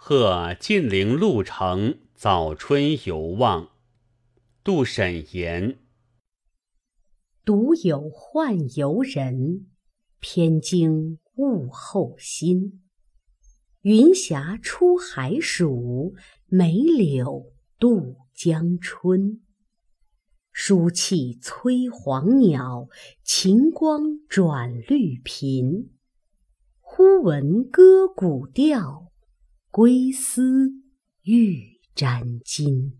贺晋陵路程，早春游望。杜审言：独有宦游人，偏惊物候心。云霞出海曙，梅柳渡江春。书气催黄鸟，晴光转绿频。忽闻歌古调，归思欲沾巾。